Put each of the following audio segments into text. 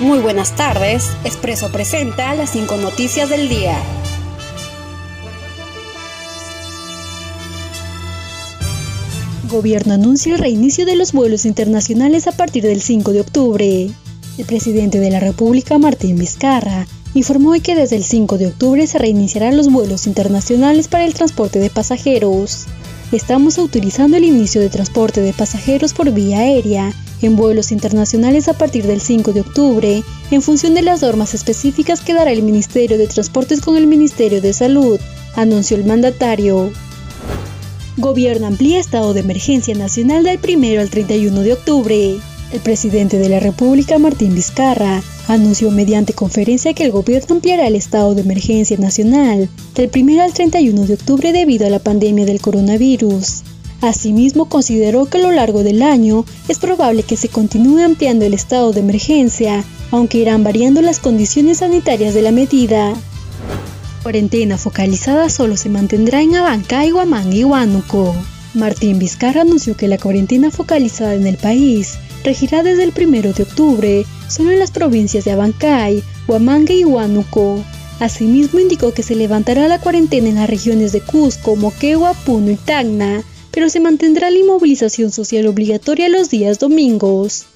Muy buenas tardes. Expreso presenta las cinco noticias del día. Gobierno anuncia el reinicio de los vuelos internacionales a partir del 5 de octubre. El presidente de la República, Martín Vizcarra, informó que desde el 5 de octubre se reiniciarán los vuelos internacionales para el transporte de pasajeros. Estamos autorizando el inicio de transporte de pasajeros por vía aérea en vuelos internacionales a partir del 5 de octubre, en función de las normas específicas que dará el Ministerio de Transportes con el Ministerio de Salud, anunció el mandatario. Gobierno amplía estado de emergencia nacional del 1 al 31 de octubre. El presidente de la República, Martín Vizcarra, anunció mediante conferencia que el gobierno ampliará el estado de emergencia nacional del 1 al 31 de octubre debido a la pandemia del coronavirus. Asimismo, consideró que a lo largo del año es probable que se continúe ampliando el estado de emergencia, aunque irán variando las condiciones sanitarias de la medida. Cuarentena focalizada solo se mantendrá en Abancay, Huamanga y Huánuco. Martín Vizcarra anunció que la cuarentena focalizada en el país regirá desde el 1 de octubre solo en las provincias de Abancay, Huamanga y Huánuco. Asimismo indicó que se levantará la cuarentena en las regiones de Cusco, Moquegua, Puno y Tacna, pero se mantendrá la inmovilización social obligatoria los días domingos.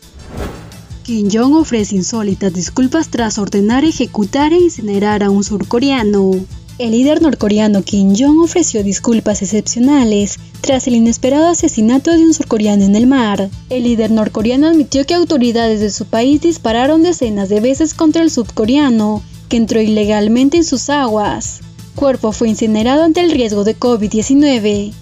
Kim Jong ofrece insólitas disculpas tras ordenar ejecutar e incinerar a un surcoreano. El líder norcoreano Kim Jong ofreció disculpas excepcionales tras el inesperado asesinato de un surcoreano en el mar. El líder norcoreano admitió que autoridades de su país dispararon decenas de veces contra el subcoreano, que entró ilegalmente en sus aguas. Cuerpo fue incinerado ante el riesgo de COVID-19.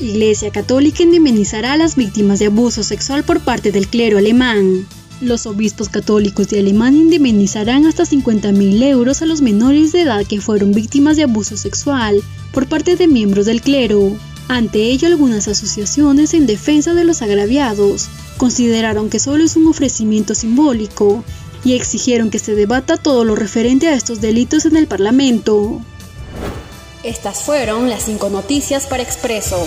Iglesia Católica indemnizará a las víctimas de abuso sexual por parte del clero alemán. Los obispos católicos de Alemania indemnizarán hasta 50.000 euros a los menores de edad que fueron víctimas de abuso sexual por parte de miembros del clero. Ante ello, algunas asociaciones en defensa de los agraviados consideraron que solo es un ofrecimiento simbólico y exigieron que se debata todo lo referente a estos delitos en el Parlamento. Estas fueron las cinco noticias para Expreso.